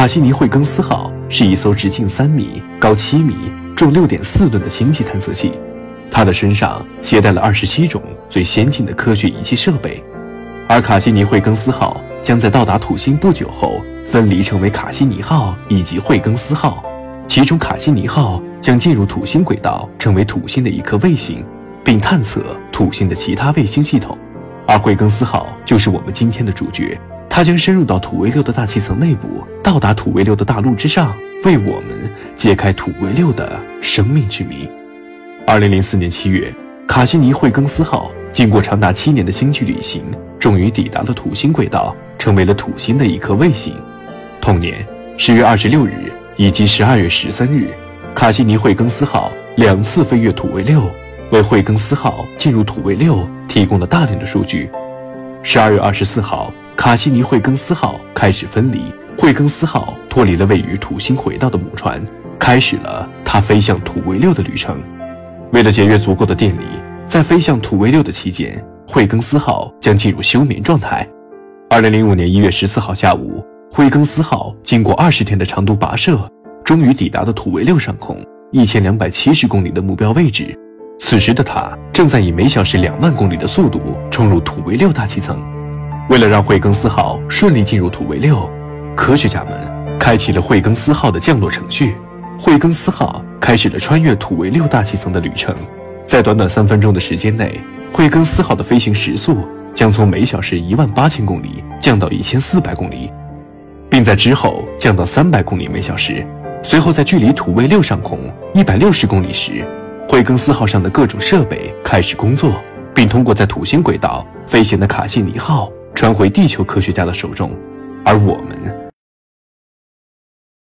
卡西尼惠更斯号是一艘直径三米、高七米、重六点四吨的星际探测器，它的身上携带了二十七种最先进的科学仪器设备。而卡西尼惠更斯号将在到达土星不久后分离成为卡西尼号以及惠更斯号，其中卡西尼号将进入土星轨道，成为土星的一颗卫星，并探测土星的其他卫星系统。而惠更斯号就是我们今天的主角。它将深入到土卫六的大气层内部，到达土卫六的大陆之上，为我们揭开土卫六的生命之谜。二零零四年七月，卡西尼惠更斯号经过长达七年的星际旅行，终于抵达了土星轨道，成为了土星的一颗卫星。同年十月二十六日以及十二月十三日，卡西尼惠更斯号两次飞越土卫六，为惠更斯号进入土卫六提供了大量的数据。十二月二十四号。卡西尼惠更斯号开始分离，惠更斯号脱离了位于土星轨道的母船，开始了它飞向土卫六的旅程。为了节约足够的电力，在飞向土卫六的期间，惠更斯号将进入休眠状态。二零零五年一月十四号下午，惠更斯号经过二十天的长途跋涉，终于抵达了土卫六上空一千两百七十公里的目标位置。此时的它正在以每小时两万公里的速度冲入土卫六大气层。为了让惠更斯号顺利进入土卫六，科学家们开启了惠更斯号的降落程序。惠更斯号开始了穿越土卫六大气层的旅程。在短短三分钟的时间内，惠更斯号的飞行时速将从每小时一万八千公里降到一千四百公里，并在之后降到三百公里每小时。随后，在距离土卫六上空一百六十公里时，惠更斯号上的各种设备开始工作，并通过在土星轨道飞行的卡西尼号。传回地球科学家的手中，而我们